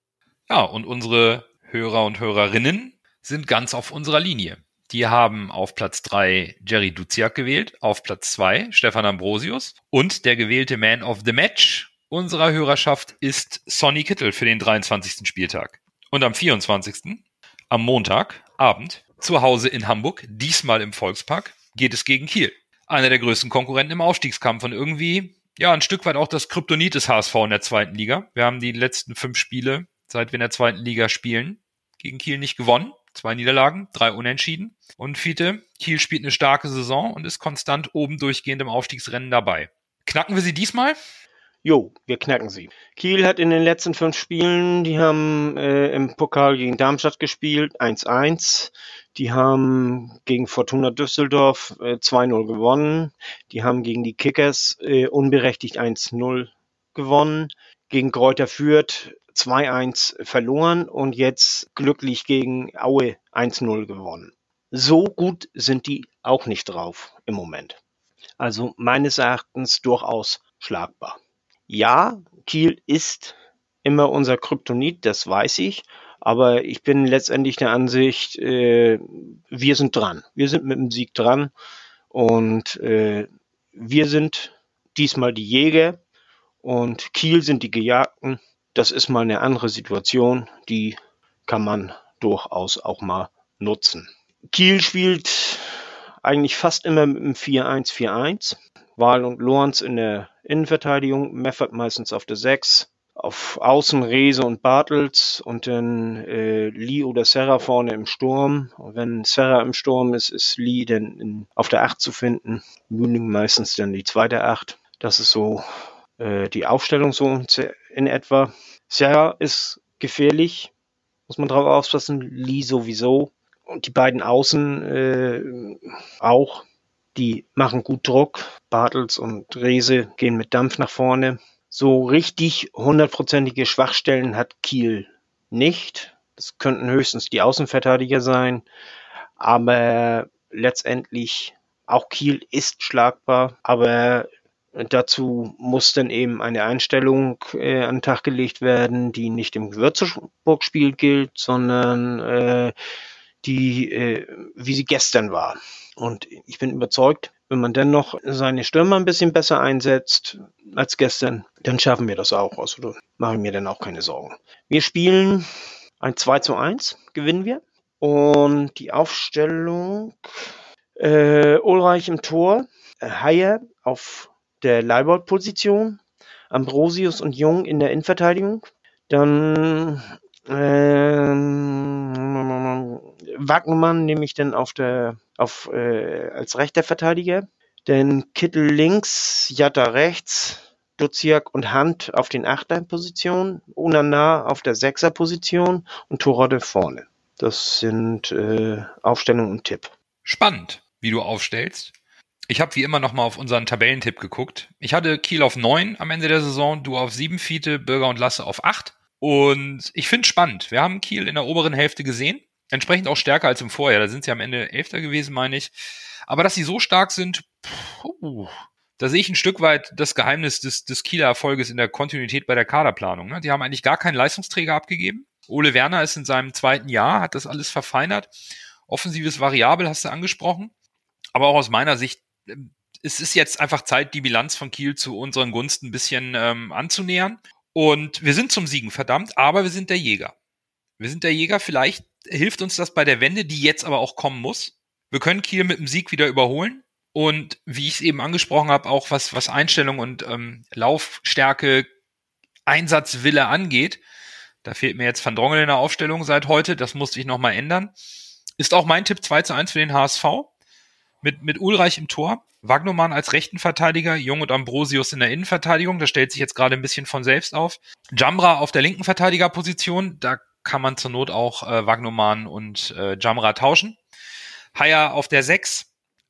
Ja, und unsere Hörer und Hörerinnen sind ganz auf unserer Linie. Die haben auf Platz drei Jerry Duziak gewählt, auf Platz zwei Stefan Ambrosius und der gewählte Man of the Match unserer Hörerschaft ist Sonny Kittel für den 23. Spieltag. Und am 24 am Montagabend zu Hause in Hamburg, diesmal im Volkspark, geht es gegen Kiel. Einer der größten Konkurrenten im Aufstiegskampf und irgendwie, ja, ein Stück weit auch das Kryptonit des HSV in der zweiten Liga. Wir haben die letzten fünf Spiele, seit wir in der zweiten Liga spielen, gegen Kiel nicht gewonnen. Zwei Niederlagen, drei Unentschieden. Und Fiete, Kiel spielt eine starke Saison und ist konstant oben durchgehend im Aufstiegsrennen dabei. Knacken wir sie diesmal? Jo, wir knacken sie. Kiel hat in den letzten fünf Spielen, die haben äh, im Pokal gegen Darmstadt gespielt, 1-1. Die haben gegen Fortuna Düsseldorf äh, 2-0 gewonnen. Die haben gegen die Kickers äh, unberechtigt 1-0 gewonnen. Gegen Kräuter Fürth 2-1 verloren und jetzt glücklich gegen Aue 1-0 gewonnen. So gut sind die auch nicht drauf im Moment. Also meines Erachtens durchaus schlagbar. Ja, Kiel ist immer unser Kryptonit, das weiß ich. Aber ich bin letztendlich der Ansicht, äh, wir sind dran. Wir sind mit dem Sieg dran. Und äh, wir sind diesmal die Jäger und Kiel sind die Gejagten. Das ist mal eine andere Situation, die kann man durchaus auch mal nutzen. Kiel spielt eigentlich fast immer mit dem 4-1-4-1. Wahl und Lorenz in der Innenverteidigung, Meffert meistens auf der 6, auf Außen Rese und Bartels und dann äh, Lee oder Serra vorne im Sturm. Und wenn Serra im Sturm ist, ist Lee dann in, auf der 8 zu finden. Mühling meistens dann die zweite 8. Das ist so äh, die Aufstellung so in etwa. Serra ist gefährlich, muss man drauf aufpassen. Lee sowieso. Und die beiden Außen äh, auch. Die machen gut Druck. Bartels und Rese gehen mit Dampf nach vorne. So richtig hundertprozentige Schwachstellen hat Kiel nicht. Das könnten höchstens die Außenverteidiger sein. Aber letztendlich auch Kiel ist schlagbar. Aber dazu muss dann eben eine Einstellung äh, an den Tag gelegt werden, die nicht im Würzburg-Spiel gilt, sondern äh, die, äh, wie sie gestern war. Und ich bin überzeugt, wenn man dann noch seine Stürmer ein bisschen besser einsetzt als gestern, dann schaffen wir das auch. Also mache ich mir dann auch keine Sorgen. Wir spielen ein 2 zu 1, gewinnen wir. Und die Aufstellung, äh, Ulreich im Tor, äh, Haier auf der Leibold-Position, Ambrosius und Jung in der Innenverteidigung. Dann ähm, Wagnermann nehme ich dann auf der auf äh, als rechter Verteidiger. Dann Kittel links, Jatta rechts, Duziak und Hand auf den Achterpositionen, Unana auf der Sechserposition und Torode vorne. Das sind äh, Aufstellung und Tipp. Spannend, wie du aufstellst. Ich habe wie immer noch mal auf unseren Tabellentipp geguckt. Ich hatte Kiel auf 9 am Ende der Saison, du auf 7 Fiete, Bürger und Lasse auf 8. Und ich finde spannend. Wir haben Kiel in der oberen Hälfte gesehen. Entsprechend auch stärker als im Vorjahr. Da sind sie am Ende Elfter gewesen, meine ich. Aber dass sie so stark sind, puh, da sehe ich ein Stück weit das Geheimnis des, des Kieler Erfolges in der Kontinuität bei der Kaderplanung. Ne? Die haben eigentlich gar keinen Leistungsträger abgegeben. Ole Werner ist in seinem zweiten Jahr, hat das alles verfeinert. Offensives Variabel hast du angesprochen. Aber auch aus meiner Sicht, ähm, es ist jetzt einfach Zeit, die Bilanz von Kiel zu unseren Gunsten ein bisschen ähm, anzunähern. Und wir sind zum Siegen verdammt, aber wir sind der Jäger. Wir sind der Jäger, vielleicht hilft uns das bei der Wende, die jetzt aber auch kommen muss. Wir können Kiel mit dem Sieg wieder überholen. Und wie ich es eben angesprochen habe, auch was, was Einstellung und ähm, Laufstärke, Einsatzwille angeht, da fehlt mir jetzt Van Drongel in der Aufstellung seit heute, das musste ich nochmal ändern. Ist auch mein Tipp 2 zu 1 für den HSV. Mit, mit Ulreich im Tor. Wagnumann als rechten Verteidiger, Jung und Ambrosius in der Innenverteidigung, das stellt sich jetzt gerade ein bisschen von selbst auf. Jamra auf der linken Verteidigerposition, da kann man zur Not auch äh, Wagnumann und äh, Jamra tauschen. Haya auf der 6,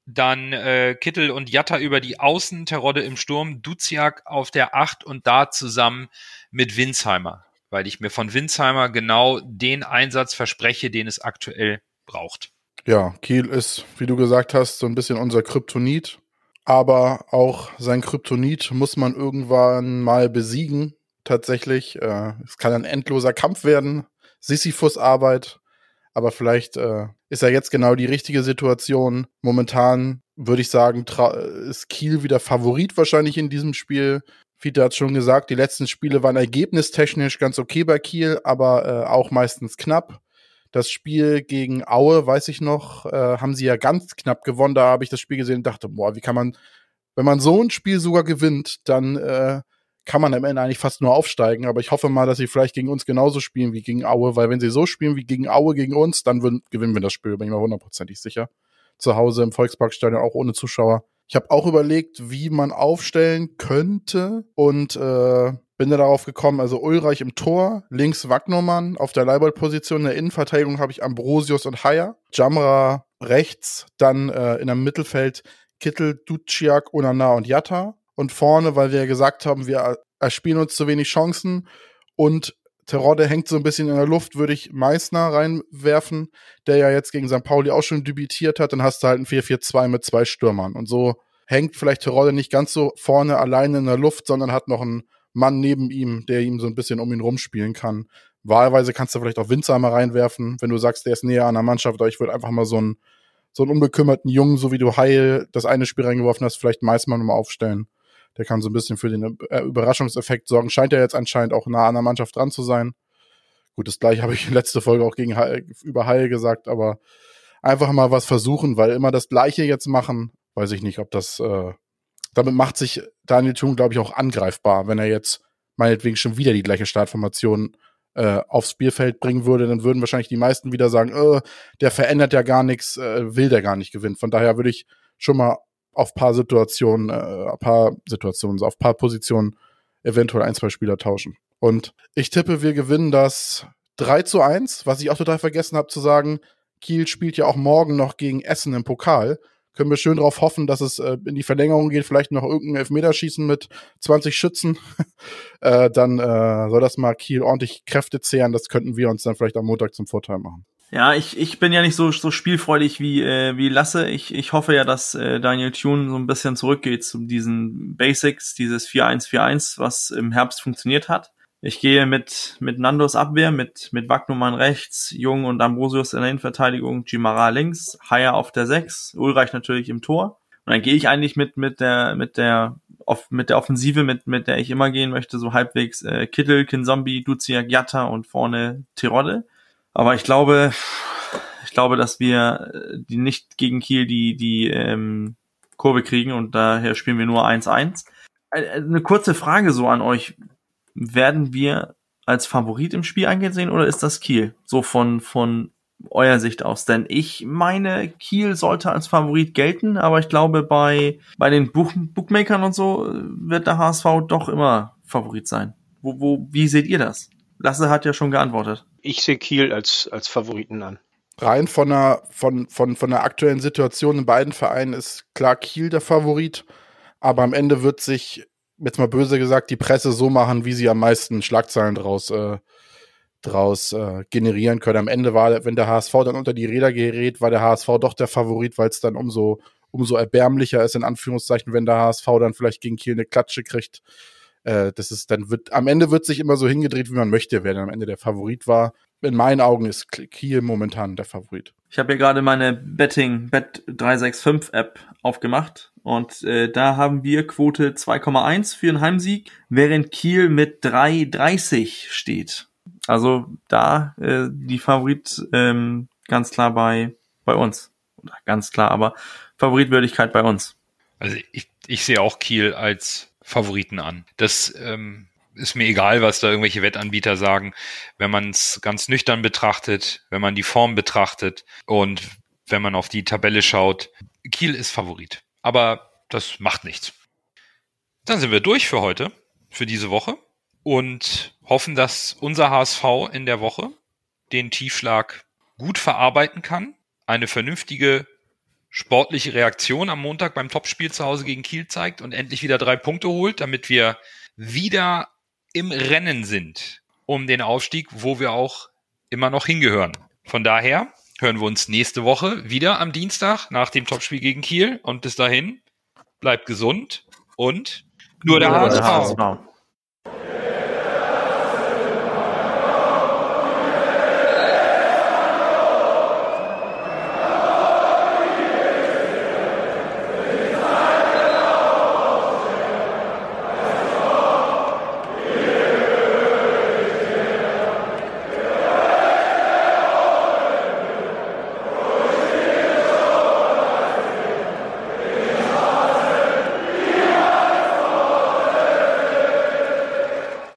dann äh, Kittel und Jatta über die Außen, Terodde im Sturm, Duziak auf der 8 und da zusammen mit Winsheimer, weil ich mir von Winsheimer genau den Einsatz verspreche, den es aktuell braucht. Ja, Kiel ist, wie du gesagt hast, so ein bisschen unser Kryptonit. Aber auch sein Kryptonit muss man irgendwann mal besiegen. Tatsächlich. Äh, es kann ein endloser Kampf werden. Sisyphus-Arbeit. Aber vielleicht äh, ist ja jetzt genau die richtige Situation. Momentan würde ich sagen, ist Kiel wieder Favorit wahrscheinlich in diesem Spiel. Fiete hat schon gesagt, die letzten Spiele waren ergebnistechnisch ganz okay bei Kiel, aber äh, auch meistens knapp. Das Spiel gegen Aue, weiß ich noch, äh, haben sie ja ganz knapp gewonnen. Da habe ich das Spiel gesehen und dachte, boah, wie kann man, wenn man so ein Spiel sogar gewinnt, dann äh, kann man am Ende eigentlich fast nur aufsteigen. Aber ich hoffe mal, dass sie vielleicht gegen uns genauso spielen wie gegen Aue, weil wenn sie so spielen wie gegen Aue gegen uns, dann gewinnen wir das Spiel, bin ich mir hundertprozentig sicher. Zu Hause im Volksparkstadion, auch ohne Zuschauer. Ich habe auch überlegt, wie man aufstellen könnte und äh, bin da darauf gekommen, also Ulreich im Tor, links Wagnermann, auf der Leibold-Position, in der Innenverteidigung habe ich Ambrosius und Haier, Jamra rechts, dann äh, in einem Mittelfeld Kittel, Duciak, Onana und Jatta und vorne, weil wir ja gesagt haben, wir erspielen uns zu wenig Chancen und Terodde hängt so ein bisschen in der Luft, würde ich Meißner reinwerfen, der ja jetzt gegen St. Pauli auch schon debütiert hat, dann hast du halt ein 4-4-2 mit zwei Stürmern und so hängt vielleicht Terodde nicht ganz so vorne alleine in der Luft, sondern hat noch einen Mann neben ihm, der ihm so ein bisschen um ihn rumspielen kann. Wahlweise kannst du vielleicht auch Winzheimer reinwerfen, wenn du sagst, der ist näher an der Mannschaft, aber ich würde einfach mal so einen, so einen unbekümmerten Jungen, so wie du Heil das eine Spiel reingeworfen hast, vielleicht Meißmann mal aufstellen. Der kann so ein bisschen für den äh, Überraschungseffekt sorgen. Scheint ja jetzt anscheinend auch nah an der Mannschaft dran zu sein. Gut, das gleiche habe ich in letzter Folge auch gegen Heil, über Heil gesagt, aber einfach mal was versuchen, weil immer das gleiche jetzt machen, weiß ich nicht, ob das äh, damit macht sich Daniel Thun, glaube ich, auch angreifbar, wenn er jetzt meinetwegen schon wieder die gleiche Startformation äh, aufs Spielfeld bringen würde, dann würden wahrscheinlich die meisten wieder sagen, äh, der verändert ja gar nichts, äh, will der gar nicht gewinnen. Von daher würde ich schon mal auf paar Situationen, äh, paar Situationen, auf paar Positionen eventuell ein, zwei Spieler tauschen. Und ich tippe, wir gewinnen das 3 zu 1, was ich auch total vergessen habe zu sagen. Kiel spielt ja auch morgen noch gegen Essen im Pokal können wir schön darauf hoffen, dass es äh, in die Verlängerung geht, vielleicht noch irgendein Elfmeterschießen mit 20 Schützen. äh, dann äh, soll das mal Kiel ordentlich Kräfte zehren. Das könnten wir uns dann vielleicht am Montag zum Vorteil machen. Ja, ich, ich bin ja nicht so, so spielfreudig wie, äh, wie Lasse. Ich, ich hoffe ja, dass äh, Daniel Thune so ein bisschen zurückgeht zu diesen Basics, dieses 4-1-4-1, was im Herbst funktioniert hat. Ich gehe mit, mit Nandos Abwehr, mit, mit Wagnumann rechts, Jung und Ambrosius in der Innenverteidigung, Gimara links, Haier auf der 6, Ulreich natürlich im Tor. Und dann gehe ich eigentlich mit, mit der, mit der, off, mit der Offensive, mit, mit der ich immer gehen möchte, so halbwegs äh, Kittel, Kinzombie, Duzia, Giatta und vorne Tirode. Aber ich glaube, ich glaube, dass wir äh, die nicht gegen Kiel die, die ähm, Kurve kriegen und daher spielen wir nur 1-1. Äh, eine kurze Frage so an euch werden wir als Favorit im Spiel angesehen oder ist das Kiel? So von, von eurer Sicht aus? Denn ich meine, Kiel sollte als Favorit gelten, aber ich glaube, bei, bei den Buch Bookmakern und so wird der HSV doch immer Favorit sein. Wo, wo, wie seht ihr das? Lasse hat ja schon geantwortet. Ich sehe Kiel als, als Favoriten an. Rein von der, von, von, von der aktuellen Situation in beiden Vereinen ist klar Kiel der Favorit, aber am Ende wird sich jetzt mal böse gesagt, die Presse so machen, wie sie am meisten Schlagzeilen draus, äh, draus äh, generieren können. Am Ende war, wenn der HSV dann unter die Räder gerät, war der HSV doch der Favorit, weil es dann umso, umso erbärmlicher ist, in Anführungszeichen, wenn der HSV dann vielleicht gegen Kiel eine Klatsche kriegt. Äh, das ist dann wird, am Ende wird sich immer so hingedreht, wie man möchte, wer dann am Ende der Favorit war. In meinen Augen ist Kiel momentan der Favorit. Ich habe hier gerade meine Betting Bet 365 App aufgemacht und äh, da haben wir Quote 2,1 für einen Heimsieg, während Kiel mit 3,30 steht. Also da äh, die Favorit ähm, ganz klar bei, bei uns. Oder ganz klar, aber Favoritwürdigkeit bei uns. Also ich, ich sehe auch Kiel als Favoriten an. Das ähm, ist mir egal, was da irgendwelche Wettanbieter sagen. Wenn man es ganz nüchtern betrachtet, wenn man die Form betrachtet und wenn man auf die Tabelle schaut, Kiel ist Favorit. Aber das macht nichts. Dann sind wir durch für heute, für diese Woche und hoffen, dass unser HSV in der Woche den Tiefschlag gut verarbeiten kann, eine vernünftige sportliche Reaktion am Montag beim Topspiel zu Hause gegen Kiel zeigt und endlich wieder drei Punkte holt, damit wir wieder im Rennen sind um den Aufstieg, wo wir auch immer noch hingehören. Von daher hören wir uns nächste Woche wieder am Dienstag nach dem Topspiel gegen Kiel und bis dahin bleibt gesund und nur der, nur der HSV. HSV.